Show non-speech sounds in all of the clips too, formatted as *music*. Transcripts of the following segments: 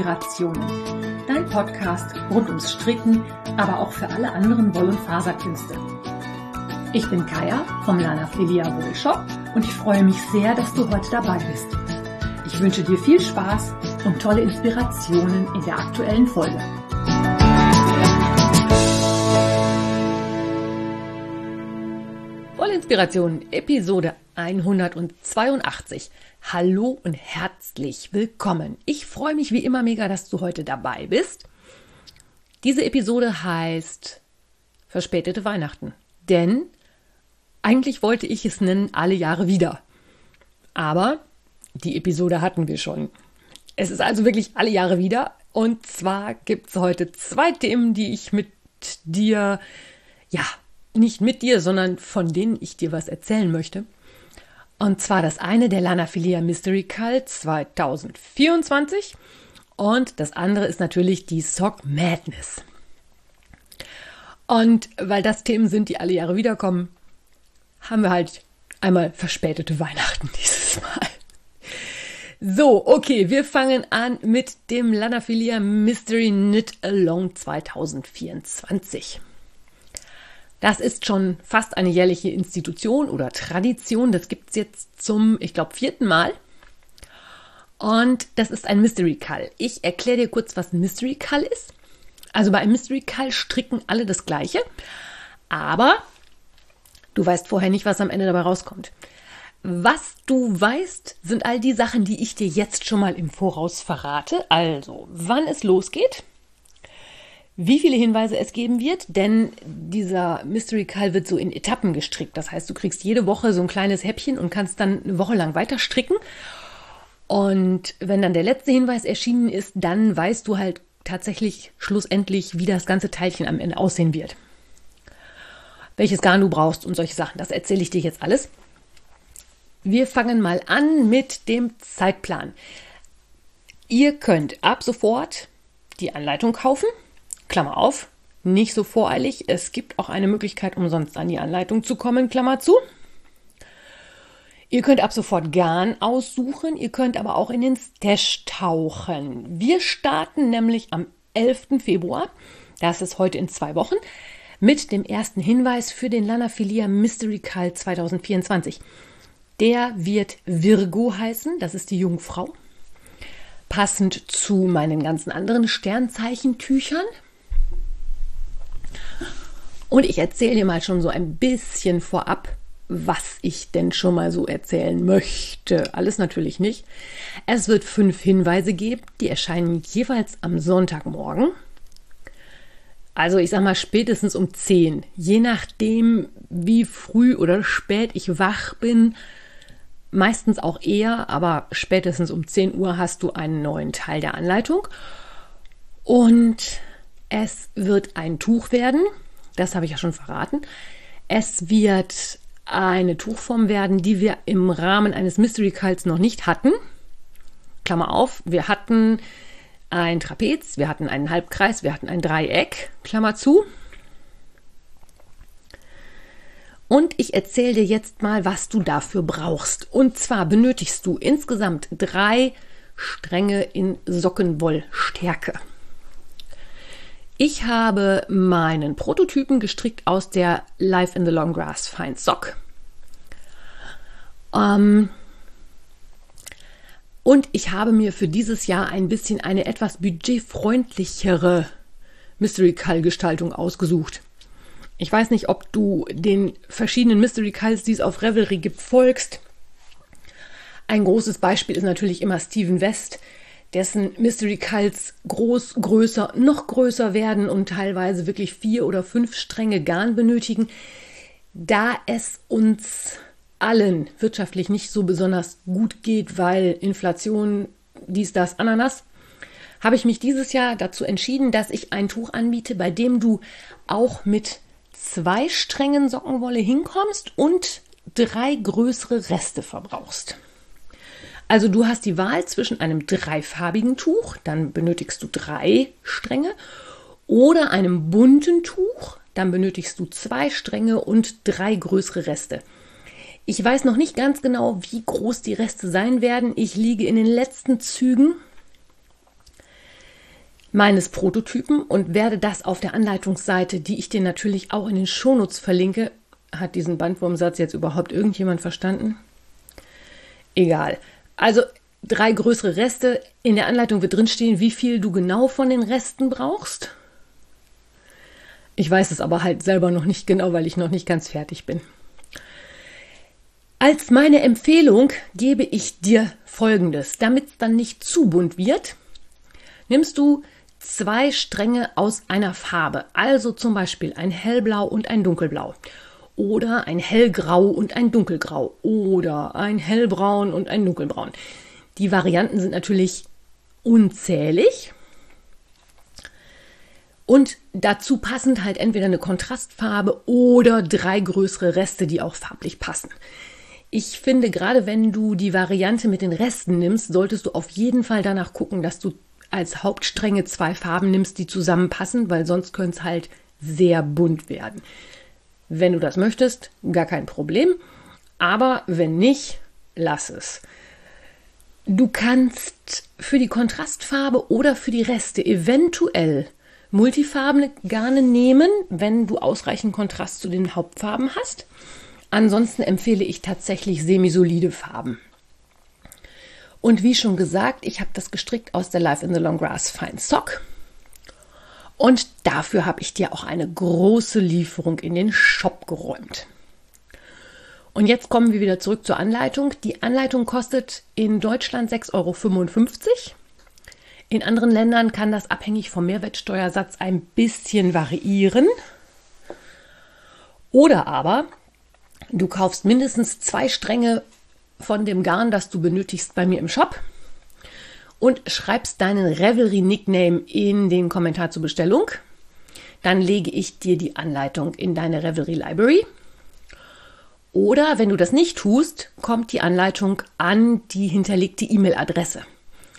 Inspirationen. Dein Podcast rund ums Stricken, aber auch für alle anderen Woll- und Faserkünste. Ich bin Kaya vom Lana Filia Wool Shop und ich freue mich sehr, dass du heute dabei bist. Ich wünsche dir viel Spaß und tolle Inspirationen in der aktuellen Folge. Vollinspiration, Episode 182. Hallo und herzlich willkommen. Ich freue mich wie immer mega, dass du heute dabei bist. Diese Episode heißt Verspätete Weihnachten. Denn eigentlich wollte ich es nennen alle Jahre wieder. Aber die Episode hatten wir schon. Es ist also wirklich alle Jahre wieder. Und zwar gibt es heute zwei Themen, die ich mit dir, ja, nicht mit dir, sondern von denen ich dir was erzählen möchte. Und zwar das eine der Lanafilia Mystery Cult 2024 und das andere ist natürlich die Sock Madness. Und weil das Themen sind, die alle Jahre wiederkommen, haben wir halt einmal verspätete Weihnachten *laughs* dieses Mal. So, okay, wir fangen an mit dem Lanafilia Mystery Knit Along 2024. Das ist schon fast eine jährliche Institution oder Tradition. Das gibt es jetzt zum, ich glaube, vierten Mal. Und das ist ein Mystery Call. Ich erkläre dir kurz, was ein Mystery Call ist. Also bei einem Mystery Call stricken alle das Gleiche. Aber du weißt vorher nicht, was am Ende dabei rauskommt. Was du weißt, sind all die Sachen, die ich dir jetzt schon mal im Voraus verrate. Also, wann es losgeht, wie viele Hinweise es geben wird, denn dieser Mystery Call wird so in Etappen gestrickt. Das heißt, du kriegst jede Woche so ein kleines Häppchen und kannst dann eine Woche lang weiter stricken. Und wenn dann der letzte Hinweis erschienen ist, dann weißt du halt tatsächlich schlussendlich, wie das ganze Teilchen am Ende aussehen wird. Welches Garn du brauchst und solche Sachen, das erzähle ich dir jetzt alles. Wir fangen mal an mit dem Zeitplan. Ihr könnt ab sofort die Anleitung kaufen. Klammer auf, nicht so voreilig. Es gibt auch eine Möglichkeit, umsonst an die Anleitung zu kommen, Klammer zu. Ihr könnt ab sofort Garn aussuchen, ihr könnt aber auch in den Stash tauchen. Wir starten nämlich am 11. Februar, das ist heute in zwei Wochen, mit dem ersten Hinweis für den Lanafilia Mystery Call 2024. Der wird Virgo heißen, das ist die Jungfrau. Passend zu meinen ganzen anderen Sternzeichentüchern. Und ich erzähle dir mal schon so ein bisschen vorab, was ich denn schon mal so erzählen möchte. Alles natürlich nicht. Es wird fünf Hinweise geben, die erscheinen jeweils am Sonntagmorgen. Also ich sag mal spätestens um 10. Je nachdem, wie früh oder spät ich wach bin, meistens auch eher, aber spätestens um 10 Uhr hast du einen neuen Teil der Anleitung. Und es wird ein Tuch werden. Das habe ich ja schon verraten. Es wird eine Tuchform werden, die wir im Rahmen eines Mystery Cults noch nicht hatten. Klammer auf, wir hatten ein Trapez, wir hatten einen Halbkreis, wir hatten ein Dreieck, Klammer zu. Und ich erzähle dir jetzt mal, was du dafür brauchst. Und zwar benötigst du insgesamt drei Stränge in Sockenwollstärke. Ich habe meinen Prototypen gestrickt aus der Life in the Long Grass Fine Sock. Ähm, und ich habe mir für dieses Jahr ein bisschen eine etwas budgetfreundlichere Mystery Call Gestaltung ausgesucht. Ich weiß nicht, ob du den verschiedenen Mystery Calls, die es auf Revelry gibt, folgst. Ein großes Beispiel ist natürlich immer Steven West, dessen Mystery Cults groß, größer, noch größer werden und teilweise wirklich vier oder fünf Stränge Garn benötigen, da es uns allen wirtschaftlich nicht so besonders gut geht, weil Inflation, dies, das, Ananas, habe ich mich dieses Jahr dazu entschieden, dass ich ein Tuch anbiete, bei dem du auch mit zwei Strängen Sockenwolle hinkommst und drei größere Reste verbrauchst. Also du hast die Wahl zwischen einem dreifarbigen Tuch, dann benötigst du drei Stränge, oder einem bunten Tuch, dann benötigst du zwei Stränge und drei größere Reste. Ich weiß noch nicht ganz genau, wie groß die Reste sein werden. Ich liege in den letzten Zügen. meines Prototypen und werde das auf der Anleitungsseite, die ich dir natürlich auch in den Shownotes verlinke. Hat diesen Bandwurmsatz jetzt überhaupt irgendjemand verstanden? Egal. Also drei größere Reste. In der Anleitung wird drinstehen, wie viel du genau von den Resten brauchst. Ich weiß es aber halt selber noch nicht genau, weil ich noch nicht ganz fertig bin. Als meine Empfehlung gebe ich dir Folgendes. Damit es dann nicht zu bunt wird, nimmst du zwei Stränge aus einer Farbe. Also zum Beispiel ein hellblau und ein dunkelblau. Oder ein hellgrau und ein dunkelgrau. Oder ein hellbraun und ein dunkelbraun. Die Varianten sind natürlich unzählig. Und dazu passend halt entweder eine Kontrastfarbe oder drei größere Reste, die auch farblich passen. Ich finde, gerade wenn du die Variante mit den Resten nimmst, solltest du auf jeden Fall danach gucken, dass du als Hauptstränge zwei Farben nimmst, die zusammenpassen, weil sonst könnte es halt sehr bunt werden. Wenn du das möchtest, gar kein Problem. Aber wenn nicht, lass es. Du kannst für die Kontrastfarbe oder für die Reste eventuell multifarbene Garne nehmen, wenn du ausreichend Kontrast zu den Hauptfarben hast. Ansonsten empfehle ich tatsächlich semisolide Farben. Und wie schon gesagt, ich habe das gestrickt aus der Life in the Long Grass Fine Sock. Und dafür habe ich dir auch eine große Lieferung in den Shop geräumt. Und jetzt kommen wir wieder zurück zur Anleitung. Die Anleitung kostet in Deutschland 6,55 Euro. In anderen Ländern kann das abhängig vom Mehrwertsteuersatz ein bisschen variieren. Oder aber du kaufst mindestens zwei Stränge von dem Garn, das du benötigst, bei mir im Shop und schreibst deinen Revelry-Nickname in den Kommentar zur Bestellung. Dann lege ich dir die Anleitung in deine Revelry Library. Oder wenn du das nicht tust, kommt die Anleitung an die hinterlegte E-Mail-Adresse.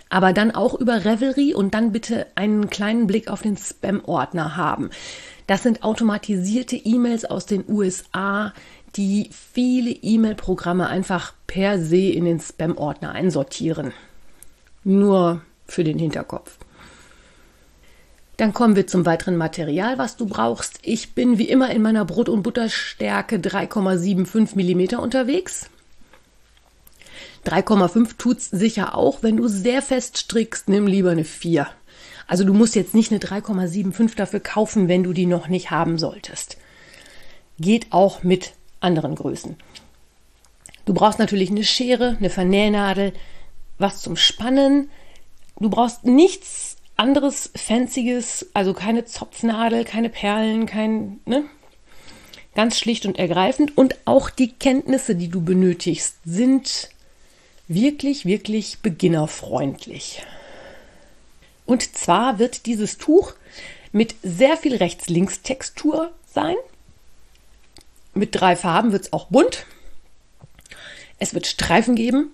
Aber dann auch über Revelry und dann bitte einen kleinen Blick auf den Spam-Ordner haben. Das sind automatisierte E-Mails aus den USA, die viele E-Mail-Programme einfach per se in den Spam-Ordner einsortieren. Nur für den Hinterkopf. Dann kommen wir zum weiteren Material, was du brauchst. Ich bin wie immer in meiner Brot- und Butterstärke 3,75 mm unterwegs. 3,5 tut's sicher auch. Wenn du sehr fest strickst, nimm lieber eine 4. Also du musst jetzt nicht eine 3,75 dafür kaufen, wenn du die noch nicht haben solltest. Geht auch mit anderen Größen. Du brauchst natürlich eine Schere, eine Vernähnadel, was zum Spannen. Du brauchst nichts anderes Fancyes, also keine Zopfnadel, keine Perlen, kein, ne? Ganz schlicht und ergreifend. Und auch die Kenntnisse, die du benötigst, sind wirklich, wirklich beginnerfreundlich. Und zwar wird dieses Tuch mit sehr viel Rechts-Links-Textur sein. Mit drei Farben wird es auch bunt. Es wird Streifen geben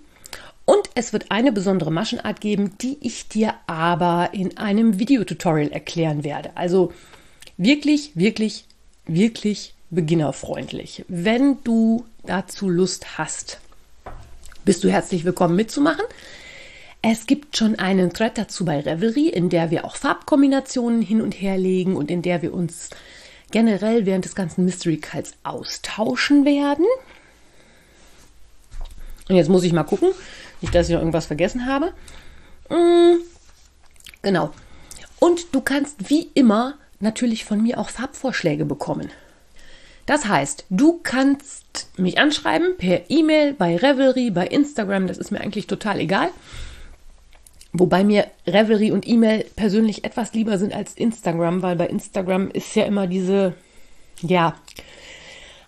und es wird eine besondere Maschenart geben, die ich dir aber in einem Videotutorial erklären werde. Also wirklich, wirklich, wirklich beginnerfreundlich. Wenn du dazu Lust hast, bist du herzlich willkommen mitzumachen. Es gibt schon einen Thread dazu bei Revelry, in der wir auch Farbkombinationen hin und her legen und in der wir uns generell während des ganzen Mystery Cults austauschen werden. Und jetzt muss ich mal gucken, nicht, dass ich noch irgendwas vergessen habe. Mm, genau. Und du kannst wie immer natürlich von mir auch Farbvorschläge bekommen. Das heißt, du kannst mich anschreiben per E-Mail, bei Revelry, bei Instagram, das ist mir eigentlich total egal. Wobei mir Revelry und E-Mail persönlich etwas lieber sind als Instagram, weil bei Instagram ist ja immer diese, ja,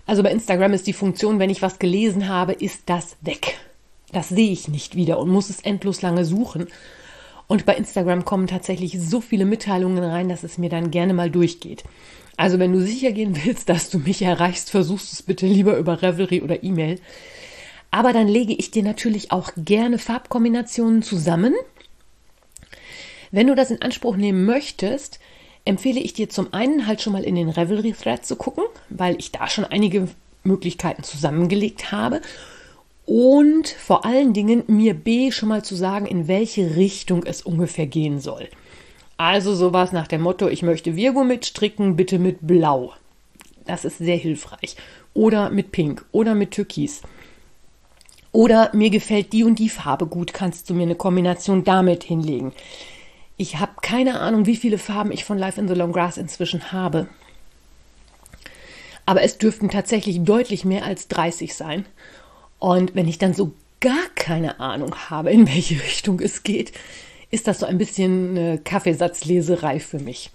also bei Instagram ist die Funktion, wenn ich was gelesen habe, ist das weg. Das sehe ich nicht wieder und muss es endlos lange suchen. Und bei Instagram kommen tatsächlich so viele Mitteilungen rein, dass es mir dann gerne mal durchgeht. Also wenn du sicher gehen willst, dass du mich erreichst, versuchst es bitte lieber über Revelry oder E-Mail. Aber dann lege ich dir natürlich auch gerne Farbkombinationen zusammen wenn du das in Anspruch nehmen möchtest, empfehle ich dir zum einen halt schon mal in den Revelry Thread zu gucken, weil ich da schon einige Möglichkeiten zusammengelegt habe. Und vor allen Dingen mir B schon mal zu sagen, in welche Richtung es ungefähr gehen soll. Also sowas nach dem Motto, ich möchte Virgo mitstricken, bitte mit Blau. Das ist sehr hilfreich. Oder mit Pink oder mit Türkis. Oder mir gefällt die und die Farbe gut, kannst du mir eine Kombination damit hinlegen. Ich habe keine Ahnung, wie viele Farben ich von Life in the Long Grass inzwischen habe. Aber es dürften tatsächlich deutlich mehr als 30 sein. Und wenn ich dann so gar keine Ahnung habe, in welche *laughs* Richtung es geht, ist das so ein bisschen eine Kaffeesatzleserei für mich.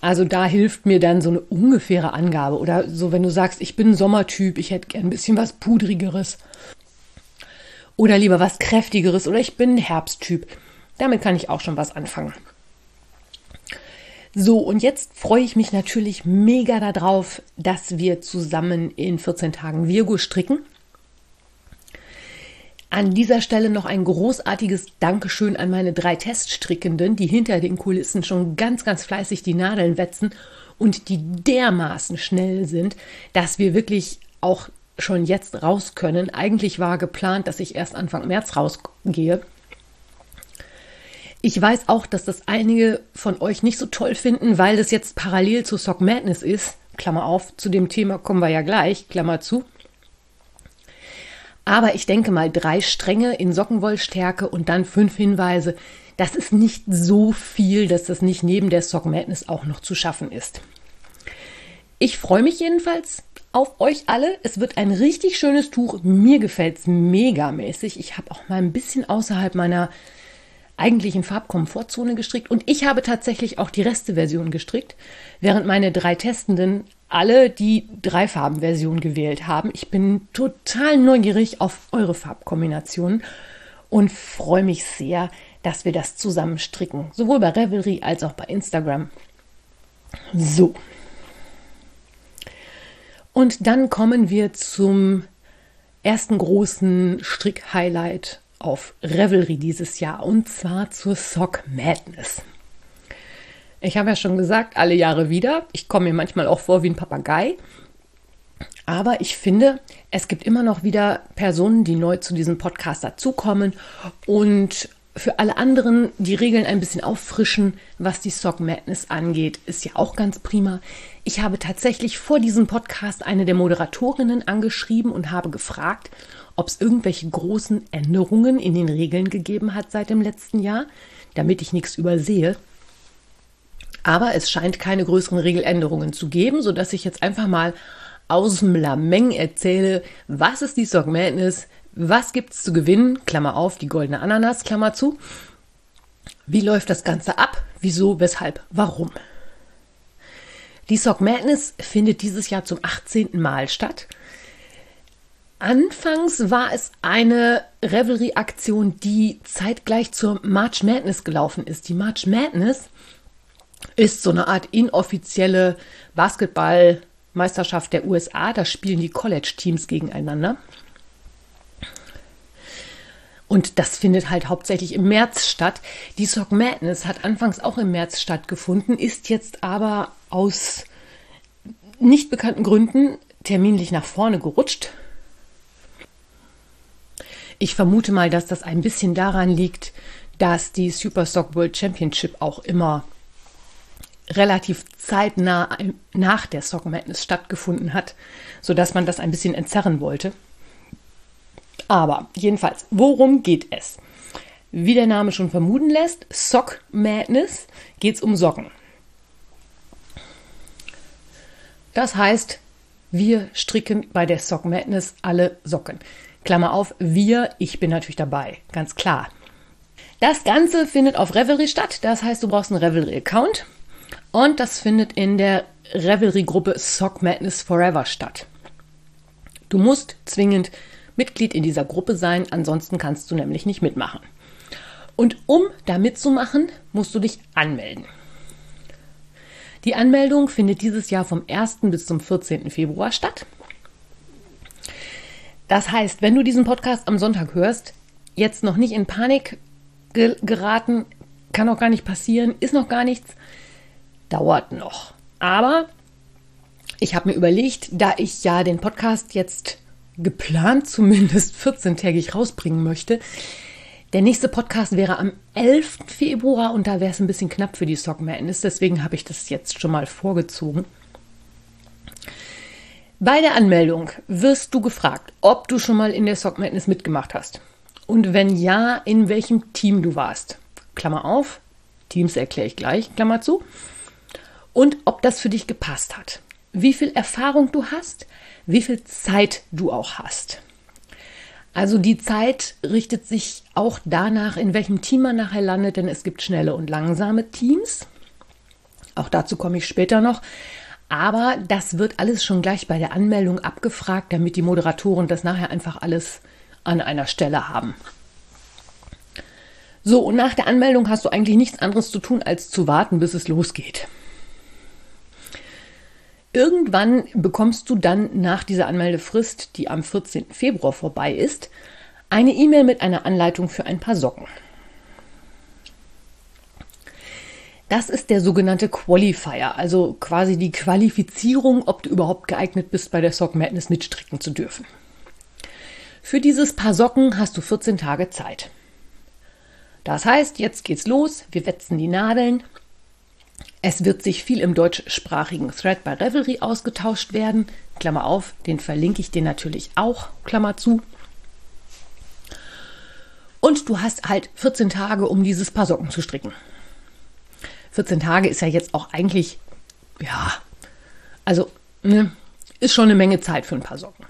Also da hilft mir dann so eine ungefähre Angabe. Oder so, wenn du sagst, ich bin Sommertyp, ich hätte gern ein bisschen was Pudrigeres. Oder lieber was Kräftigeres. Oder ich bin Herbsttyp. Damit kann ich auch schon was anfangen. So, und jetzt freue ich mich natürlich mega darauf, dass wir zusammen in 14 Tagen Virgo stricken. An dieser Stelle noch ein großartiges Dankeschön an meine drei Teststrickenden, die hinter den Kulissen schon ganz, ganz fleißig die Nadeln wetzen und die dermaßen schnell sind, dass wir wirklich auch schon jetzt raus können. Eigentlich war geplant, dass ich erst Anfang März rausgehe. Ich weiß auch, dass das einige von euch nicht so toll finden, weil das jetzt parallel zu Sock Madness ist. Klammer auf, zu dem Thema kommen wir ja gleich, Klammer zu. Aber ich denke mal, drei Stränge in Sockenwollstärke und dann fünf Hinweise, das ist nicht so viel, dass das nicht neben der Sock Madness auch noch zu schaffen ist. Ich freue mich jedenfalls auf euch alle. Es wird ein richtig schönes Tuch. Mir gefällt es megamäßig. Ich habe auch mal ein bisschen außerhalb meiner eigentlichen Farbkomfortzone gestrickt und ich habe tatsächlich auch die Resteversion gestrickt, während meine drei Testenden alle die Dreifarbenversion gewählt haben. Ich bin total neugierig auf eure Farbkombinationen und freue mich sehr, dass wir das zusammen stricken. Sowohl bei Revelry als auch bei Instagram. So. Und dann kommen wir zum ersten großen Strick-Highlight auf Revelry dieses Jahr und zwar zur Sock Madness. Ich habe ja schon gesagt, alle Jahre wieder. Ich komme mir manchmal auch vor wie ein Papagei. Aber ich finde, es gibt immer noch wieder Personen, die neu zu diesem Podcast dazukommen und für alle anderen die Regeln ein bisschen auffrischen, was die Sock Madness angeht, ist ja auch ganz prima. Ich habe tatsächlich vor diesem Podcast eine der Moderatorinnen angeschrieben und habe gefragt, ob es irgendwelche großen Änderungen in den Regeln gegeben hat seit dem letzten Jahr, damit ich nichts übersehe. Aber es scheint keine größeren Regeländerungen zu geben, sodass ich jetzt einfach mal aus dem Lameng erzähle, was ist die Sock Madness, was gibt es zu gewinnen, Klammer auf, die goldene Ananas, Klammer zu. Wie läuft das Ganze ab? Wieso, weshalb, warum? Die Sock Madness findet dieses Jahr zum 18. Mal statt. Anfangs war es eine Revelry-Aktion, die zeitgleich zur March Madness gelaufen ist. Die March Madness ist so eine Art inoffizielle Basketballmeisterschaft der USA. Da spielen die College-Teams gegeneinander. Und das findet halt hauptsächlich im März statt. Die Sock Madness hat anfangs auch im März stattgefunden, ist jetzt aber aus nicht bekannten Gründen terminlich nach vorne gerutscht. Ich vermute mal, dass das ein bisschen daran liegt, dass die Superstock World Championship auch immer relativ zeitnah nach der Sock Madness stattgefunden hat, sodass man das ein bisschen entzerren wollte. Aber jedenfalls, worum geht es? Wie der Name schon vermuten lässt, Sock Madness geht es um Socken. Das heißt, wir stricken bei der Sock Madness alle Socken. Klammer auf, wir, ich bin natürlich dabei, ganz klar. Das Ganze findet auf Revelry statt, das heißt, du brauchst einen Revelry-Account. Und das findet in der Revelry-Gruppe Sock Madness Forever statt. Du musst zwingend Mitglied in dieser Gruppe sein, ansonsten kannst du nämlich nicht mitmachen. Und um da mitzumachen, musst du dich anmelden. Die Anmeldung findet dieses Jahr vom 1. bis zum 14. Februar statt. Das heißt, wenn du diesen Podcast am Sonntag hörst, jetzt noch nicht in Panik geraten, kann auch gar nicht passieren, ist noch gar nichts dauert noch. Aber ich habe mir überlegt, da ich ja den Podcast jetzt geplant zumindest *laughs* 14-tägig rausbringen möchte, Der nächste Podcast wäre am 11. Februar und da wäre es ein bisschen knapp für die Sock Madness, deswegen habe ich das jetzt schon mal vorgezogen. Bei der Anmeldung wirst du gefragt, ob du schon mal in der Sock Madness mitgemacht hast. Und wenn ja, in welchem Team du warst. Klammer auf, Teams erkläre ich gleich, Klammer zu. Und ob das für dich gepasst hat. Wie viel Erfahrung du hast, wie viel Zeit du auch hast. Also die Zeit richtet sich auch danach, in welchem Team man nachher landet, denn es gibt schnelle und langsame Teams. Auch dazu komme ich später noch. Aber das wird alles schon gleich bei der Anmeldung abgefragt, damit die Moderatoren das nachher einfach alles an einer Stelle haben. So, und nach der Anmeldung hast du eigentlich nichts anderes zu tun, als zu warten, bis es losgeht. Irgendwann bekommst du dann nach dieser Anmeldefrist, die am 14. Februar vorbei ist, eine E-Mail mit einer Anleitung für ein paar Socken. Das ist der sogenannte Qualifier, also quasi die Qualifizierung, ob du überhaupt geeignet bist, bei der Sock Madness mitstricken zu dürfen. Für dieses Paar Socken hast du 14 Tage Zeit. Das heißt, jetzt geht's los, wir wetzen die Nadeln, es wird sich viel im deutschsprachigen Thread bei Revelry ausgetauscht werden. Klammer auf, den verlinke ich dir natürlich auch, Klammer zu. Und du hast halt 14 Tage, um dieses Paar Socken zu stricken. 14 Tage ist ja jetzt auch eigentlich, ja, also ne, ist schon eine Menge Zeit für ein paar Socken.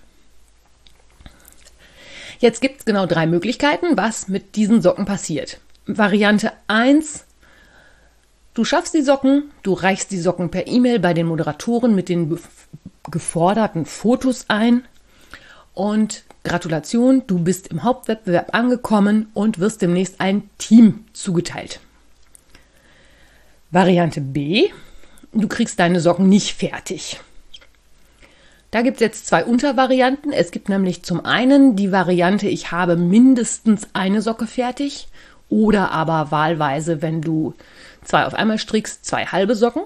Jetzt gibt es genau drei Möglichkeiten, was mit diesen Socken passiert. Variante 1, Du schaffst die Socken, du reichst die Socken per E-Mail bei den Moderatoren mit den geforderten Fotos ein und Gratulation, du bist im Hauptwettbewerb angekommen und wirst demnächst ein Team zugeteilt. Variante B, du kriegst deine Socken nicht fertig. Da gibt es jetzt zwei Untervarianten. Es gibt nämlich zum einen die Variante, ich habe mindestens eine Socke fertig oder aber wahlweise, wenn du zwei auf einmal strickst, zwei halbe Socken.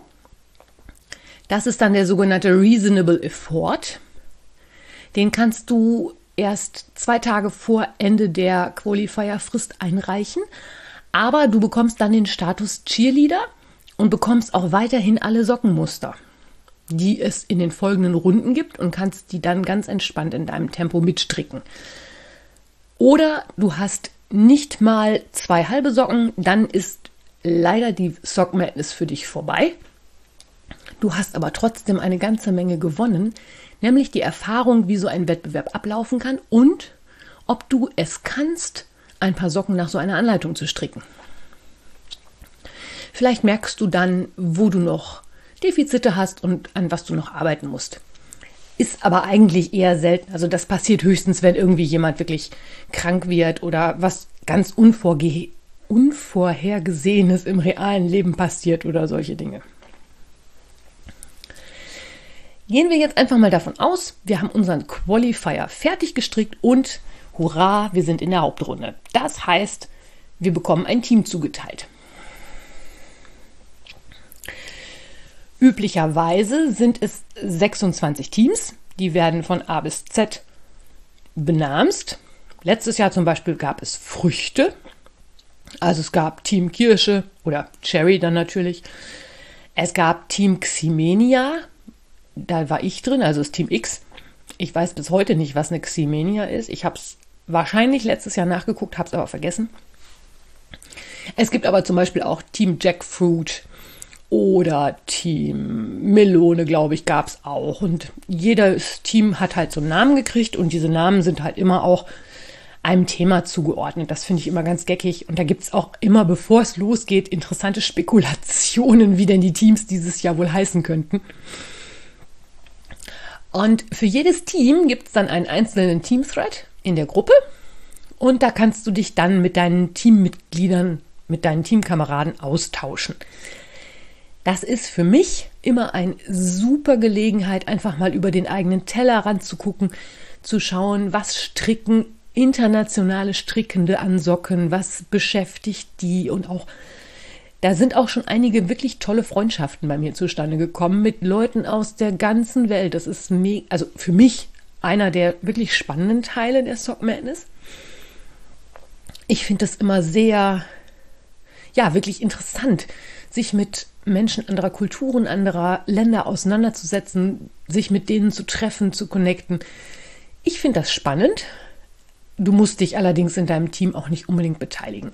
Das ist dann der sogenannte Reasonable Effort. Den kannst du erst zwei Tage vor Ende der Qualifier-Frist einreichen. Aber du bekommst dann den Status Cheerleader und bekommst auch weiterhin alle Sockenmuster, die es in den folgenden Runden gibt und kannst die dann ganz entspannt in deinem Tempo mitstricken. Oder du hast nicht mal zwei halbe Socken, dann ist leider die Sock Madness für dich vorbei. Du hast aber trotzdem eine ganze Menge gewonnen, nämlich die Erfahrung, wie so ein Wettbewerb ablaufen kann und ob du es kannst, ein paar Socken nach so einer Anleitung zu stricken. Vielleicht merkst du dann, wo du noch Defizite hast und an was du noch arbeiten musst. Ist aber eigentlich eher selten. Also das passiert höchstens, wenn irgendwie jemand wirklich krank wird oder was ganz unvorge Unvorhergesehenes im realen Leben passiert oder solche Dinge. Gehen wir jetzt einfach mal davon aus, wir haben unseren Qualifier fertig gestrickt und hurra, wir sind in der Hauptrunde. Das heißt, wir bekommen ein Team zugeteilt. Üblicherweise sind es 26 Teams, die werden von A bis Z benamst. Letztes Jahr zum Beispiel gab es Früchte, also es gab Team Kirsche oder Cherry dann natürlich. Es gab Team Ximenia, da war ich drin, also das Team X. Ich weiß bis heute nicht, was eine Ximenia ist. Ich habe es wahrscheinlich letztes Jahr nachgeguckt, habe es aber vergessen. Es gibt aber zum Beispiel auch Team Jackfruit oder Team Melone, glaube ich, gab es auch. Und jedes Team hat halt so einen Namen gekriegt und diese Namen sind halt immer auch einem Thema zugeordnet. Das finde ich immer ganz geckig. Und da gibt es auch immer, bevor es losgeht, interessante Spekulationen, wie denn die Teams dieses Jahr wohl heißen könnten. Und für jedes Team gibt es dann einen einzelnen Team-Thread in der Gruppe. Und da kannst du dich dann mit deinen Teammitgliedern, mit deinen Teamkameraden austauschen. Das ist für mich immer eine super Gelegenheit, einfach mal über den eigenen Teller ranzugucken, zu schauen, was stricken internationale Strickende an Socken, was beschäftigt die und auch da sind auch schon einige wirklich tolle Freundschaften bei mir zustande gekommen mit Leuten aus der ganzen Welt. Das ist also für mich einer der wirklich spannenden Teile der Sock Madness. ich finde es immer sehr, ja, wirklich interessant, sich mit Menschen anderer Kulturen, anderer Länder auseinanderzusetzen, sich mit denen zu treffen, zu connecten. Ich finde das spannend. Du musst dich allerdings in deinem Team auch nicht unbedingt beteiligen.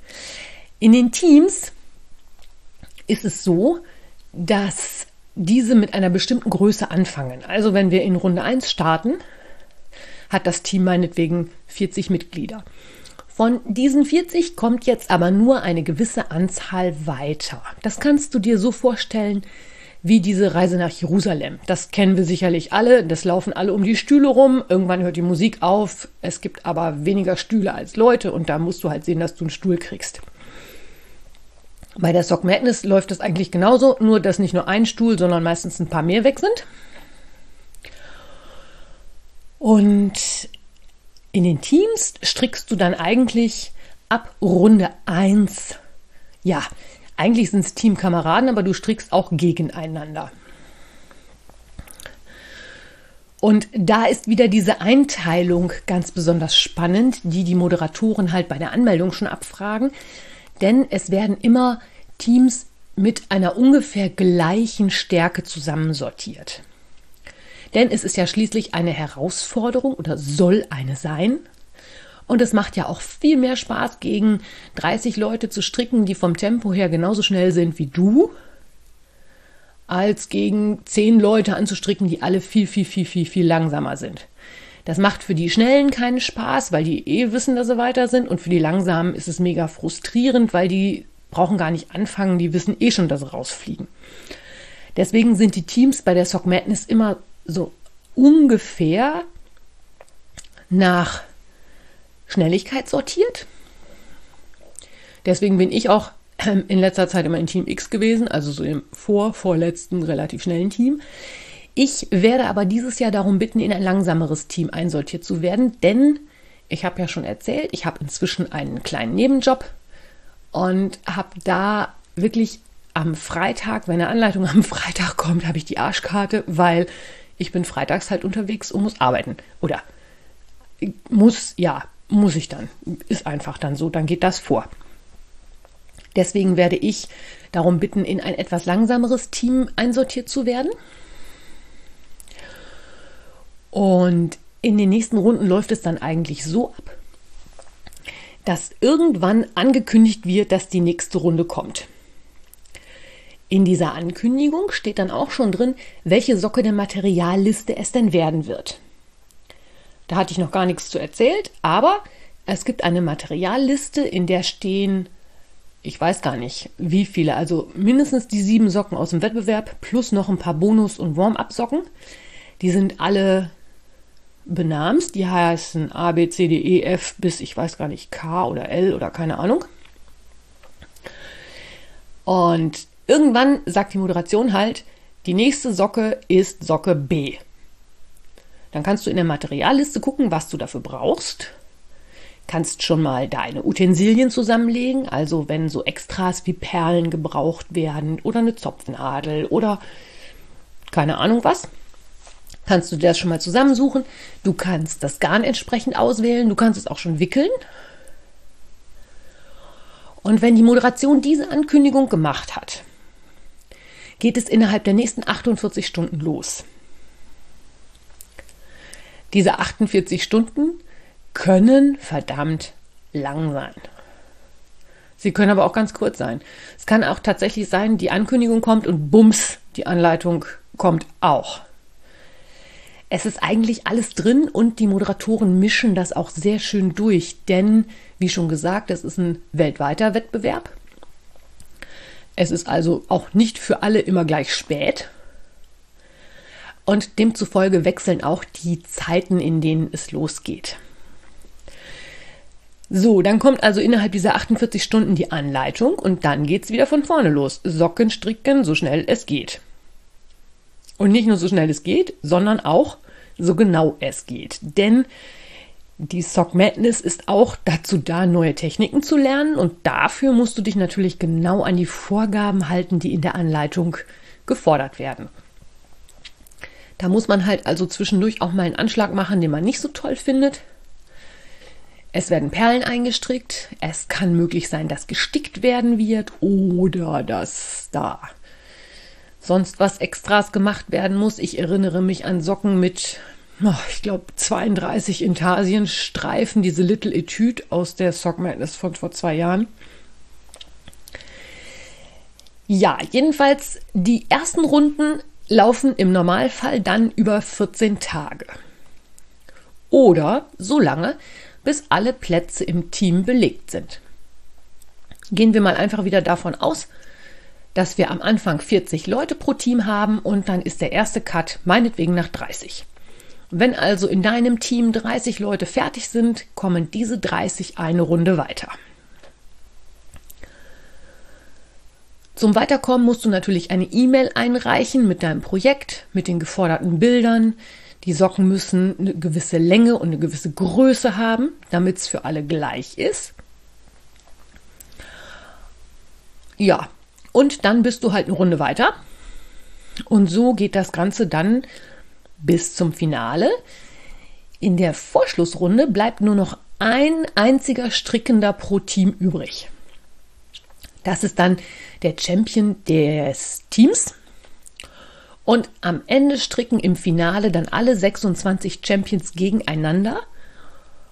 In den Teams ist es so, dass diese mit einer bestimmten Größe anfangen. Also wenn wir in Runde 1 starten, hat das Team meinetwegen 40 Mitglieder. Von diesen 40 kommt jetzt aber nur eine gewisse Anzahl weiter. Das kannst du dir so vorstellen wie diese Reise nach Jerusalem. Das kennen wir sicherlich alle. Das laufen alle um die Stühle rum. Irgendwann hört die Musik auf. Es gibt aber weniger Stühle als Leute und da musst du halt sehen, dass du einen Stuhl kriegst. Bei der Sock Madness läuft das eigentlich genauso, nur dass nicht nur ein Stuhl, sondern meistens ein paar mehr weg sind. Und in den Teams strickst du dann eigentlich ab Runde 1. Ja, eigentlich sind es Teamkameraden, aber du strickst auch gegeneinander. Und da ist wieder diese Einteilung ganz besonders spannend, die die Moderatoren halt bei der Anmeldung schon abfragen. Denn es werden immer Teams mit einer ungefähr gleichen Stärke zusammensortiert. Denn es ist ja schließlich eine Herausforderung oder soll eine sein. Und es macht ja auch viel mehr Spaß, gegen 30 Leute zu stricken, die vom Tempo her genauso schnell sind wie du, als gegen 10 Leute anzustricken, die alle viel, viel, viel, viel, viel langsamer sind. Das macht für die Schnellen keinen Spaß, weil die eh wissen, dass sie weiter sind. Und für die Langsamen ist es mega frustrierend, weil die brauchen gar nicht anfangen, die wissen eh schon, dass sie rausfliegen. Deswegen sind die Teams bei der Sock Madness immer so ungefähr nach Schnelligkeit sortiert. Deswegen bin ich auch ähm, in letzter Zeit immer in Team X gewesen, also so im vor, vorletzten relativ schnellen Team. Ich werde aber dieses Jahr darum bitten, in ein langsameres Team einsortiert zu werden, denn ich habe ja schon erzählt, ich habe inzwischen einen kleinen Nebenjob und habe da wirklich am Freitag, wenn eine Anleitung am *laughs* Freitag kommt, habe ich die Arschkarte, weil ich bin freitags halt unterwegs und muss arbeiten. Oder muss, ja, muss ich dann. Ist einfach dann so, dann geht das vor. Deswegen werde ich darum bitten, in ein etwas langsameres Team einsortiert zu werden. Und in den nächsten Runden läuft es dann eigentlich so ab, dass irgendwann angekündigt wird, dass die nächste Runde kommt. In dieser Ankündigung steht dann auch schon drin, welche Socke der Materialliste es denn werden wird. Da hatte ich noch gar nichts zu erzählt, aber es gibt eine Materialliste, in der stehen, ich weiß gar nicht, wie viele, also mindestens die sieben Socken aus dem Wettbewerb plus noch ein paar Bonus- und Warm-up-Socken. Die sind alle benamst, die heißen A, B, C, D, E, F bis ich weiß gar nicht, K oder L oder keine Ahnung. Und Irgendwann sagt die Moderation halt, die nächste Socke ist Socke B. Dann kannst du in der Materialliste gucken, was du dafür brauchst. Kannst schon mal deine Utensilien zusammenlegen, also wenn so Extras wie Perlen gebraucht werden oder eine Zopfnadel oder keine Ahnung was. Kannst du das schon mal zusammensuchen. Du kannst das Garn entsprechend auswählen. Du kannst es auch schon wickeln. Und wenn die Moderation diese Ankündigung gemacht hat, geht es innerhalb der nächsten 48 Stunden los. Diese 48 Stunden können verdammt lang sein. Sie können aber auch ganz kurz sein. Es kann auch tatsächlich sein, die Ankündigung kommt und bums, die Anleitung kommt auch. Es ist eigentlich alles drin und die Moderatoren mischen das auch sehr schön durch, denn wie schon gesagt, es ist ein weltweiter Wettbewerb. Es ist also auch nicht für alle immer gleich spät. Und demzufolge wechseln auch die Zeiten, in denen es losgeht. So, dann kommt also innerhalb dieser 48 Stunden die Anleitung und dann geht es wieder von vorne los. Socken stricken, so schnell es geht. Und nicht nur so schnell es geht, sondern auch so genau es geht. Denn die Sock Madness ist auch dazu da, neue Techniken zu lernen und dafür musst du dich natürlich genau an die Vorgaben halten, die in der Anleitung gefordert werden. Da muss man halt also zwischendurch auch mal einen Anschlag machen, den man nicht so toll findet. Es werden Perlen eingestrickt. Es kann möglich sein, dass gestickt werden wird oder dass da sonst was Extras gemacht werden muss. Ich erinnere mich an Socken mit, ich glaube, 32 Intarsienstreifen, diese Little Etude aus der Sock Madness von vor zwei Jahren. Ja, jedenfalls die ersten Runden laufen im Normalfall dann über 14 Tage. Oder so lange, bis alle Plätze im Team belegt sind. Gehen wir mal einfach wieder davon aus, dass wir am Anfang 40 Leute pro Team haben und dann ist der erste Cut meinetwegen nach 30. Wenn also in deinem Team 30 Leute fertig sind, kommen diese 30 eine Runde weiter. Zum Weiterkommen musst du natürlich eine E-Mail einreichen mit deinem Projekt, mit den geforderten Bildern, die Socken müssen eine gewisse Länge und eine gewisse Größe haben, damit es für alle gleich ist. Ja, und dann bist du halt eine Runde weiter. Und so geht das Ganze dann bis zum Finale. In der Vorschlussrunde bleibt nur noch ein einziger Strickender pro Team übrig. Das ist dann der Champion des Teams. Und am Ende stricken im Finale dann alle 26 Champions gegeneinander.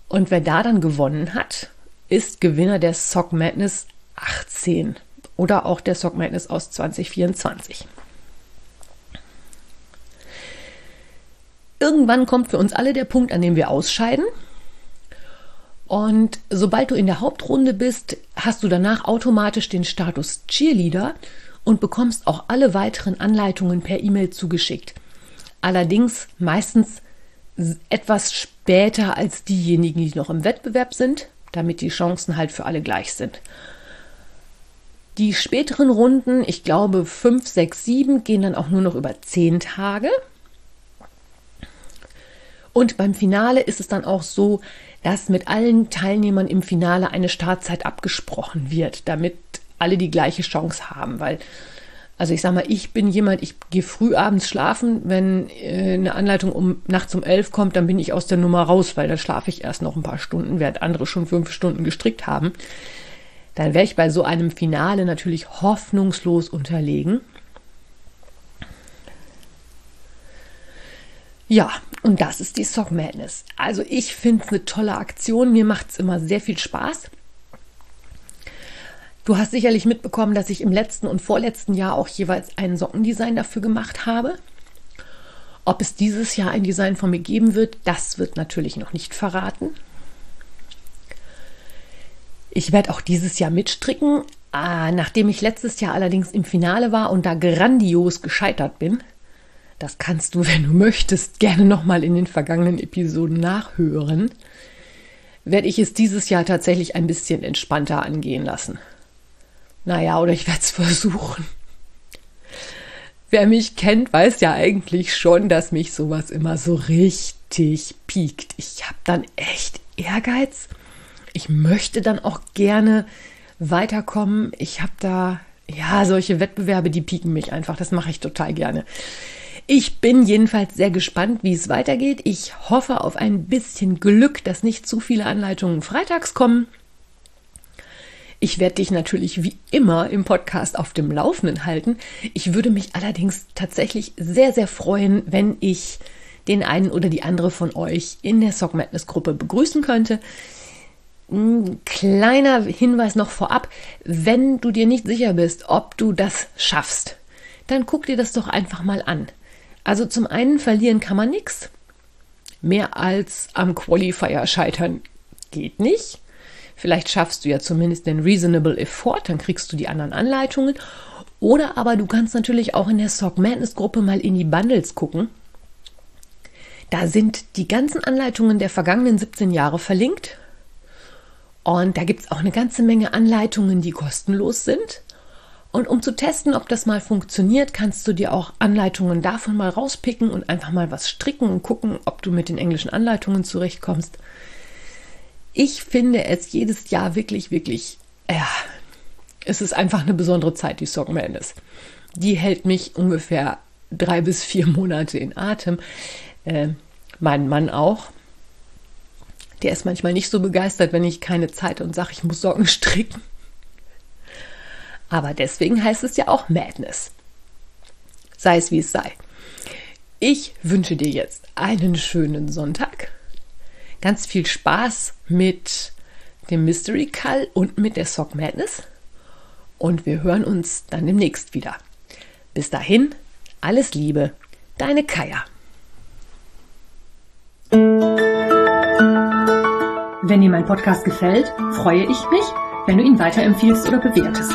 Und wer da dann gewonnen hat, ist Gewinner der Sock Madness 18 oder auch der Sock Madness aus 2024. Irgendwann kommt für uns alle der Punkt, an dem wir ausscheiden. Und sobald du in der Hauptrunde bist, hast du danach automatisch den Status Cheerleader und bekommst auch alle weiteren Anleitungen per E-Mail zugeschickt. Allerdings meistens etwas später als diejenigen, die noch im Wettbewerb sind, damit die Chancen halt für alle gleich sind. Die späteren Runden, ich glaube 5, 6, 7, gehen dann auch nur noch über 10 Tage. Und beim Finale ist es dann auch so, dass mit allen Teilnehmern im Finale eine Startzeit abgesprochen wird, damit alle die gleiche Chance haben, weil also ich sag mal, ich bin jemand, ich gehe früh abends schlafen. Wenn äh, eine Anleitung um nachts um elf kommt, dann bin ich aus der Nummer raus, weil da schlafe ich erst noch ein paar Stunden, während andere schon fünf Stunden gestrickt haben. Dann wäre ich bei so einem Finale natürlich hoffnungslos unterlegen. Ja, und das ist die Sock Madness. Also ich finde es eine tolle Aktion. Mir macht es immer sehr viel Spaß. Du hast sicherlich mitbekommen, dass ich im letzten und vorletzten Jahr auch jeweils ein Sockendesign dafür gemacht habe. Ob es dieses Jahr ein Design von mir geben wird, das wird natürlich noch nicht verraten. Ich werde auch dieses Jahr mitstricken, ah, nachdem ich letztes Jahr allerdings im Finale war und da grandios gescheitert bin. Das kannst du, *laughs* wenn du möchtest, gerne nochmal in den vergangenen Episoden nachhören. Werde ich es dieses Jahr tatsächlich ein bisschen entspannter angehen lassen. Naja, oder ich werde es *laughs* versuchen. Wer mich kennt, weiß ja eigentlich schon, dass mich sowas immer so richtig piekt. Ich habe dann echt Ehrgeiz. Ich möchte dann auch gerne weiterkommen. Ich habe da, ja, solche Wettbewerbe, die pieken mich einfach. Das mache ich total gerne. Ich bin jedenfalls sehr gespannt, wie es weitergeht. Ich hoffe auf ein bisschen Glück, dass nicht zu viele Anleitungen freitags kommen. Ich werde dich natürlich wie immer im Podcast auf dem Laufenden halten. Ich würde mich allerdings tatsächlich sehr, sehr freuen, wenn ich den einen oder die andere von euch in der Sock Madness Gruppe begrüßen könnte. Ein kleiner Hinweis noch vorab, wenn du dir nicht sicher bist, ob du das schaffst, dann guck dir das doch einfach mal an. Also zum einen verlieren kann man nichts. Mehr als am Qualifier scheitern geht nicht. Vielleicht schaffst du ja zumindest den Reasonable Effort, dann kriegst du die anderen Anleitungen. Oder aber du kannst natürlich auch in der Sock Madness Gruppe mal in die Bundles gucken. Da sind die ganzen Anleitungen der vergangenen 17 Jahre verlinkt. Und da gibt es auch eine ganze Menge Anleitungen, die kostenlos sind. Und um zu testen, ob das mal funktioniert, kannst du dir auch Anleitungen davon mal rauspicken und einfach mal was stricken und gucken, ob du mit den englischen Anleitungen zurechtkommst ich finde es jedes Jahr wirklich, wirklich, ja, es ist einfach eine besondere Zeit, die Sock Madness. Die hält mich ungefähr drei bis vier Monate in Atem. Äh, mein Mann auch. Der ist manchmal nicht so begeistert, wenn ich keine Zeit und sage, ich muss Socken *laughs* stricken. Aber deswegen heißt es ja auch Madness. Sei es wie es sei. Ich wünsche dir jetzt einen schönen Sonntag. Ganz viel Spaß mit dem Mystery Call und mit der Sock Madness. Und wir hören uns dann demnächst wieder. Bis dahin, alles Liebe, deine Kaya. Wenn dir mein Podcast gefällt, freue ich mich, wenn du ihn weiterempfiehlst oder bewertest.